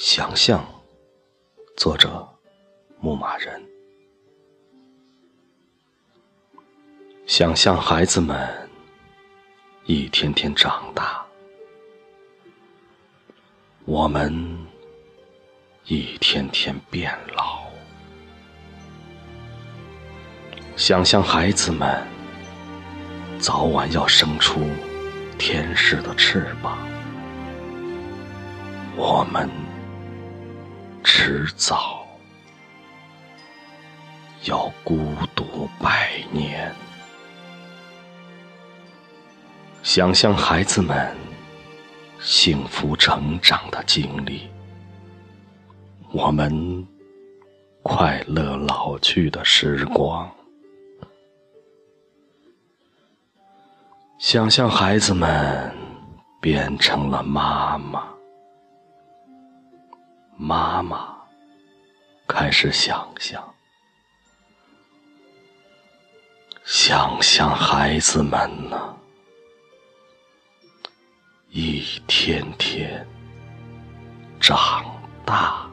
想象，作者牧马人。想象孩子们一天天长大，我们一天天变老。想象孩子们早晚要生出天使的翅膀，我们。迟早要孤独百年。想象孩子们幸福成长的经历，我们快乐老去的时光。想象孩子们变成了妈妈。妈妈开始想象，想象孩子们呢，一天天长大。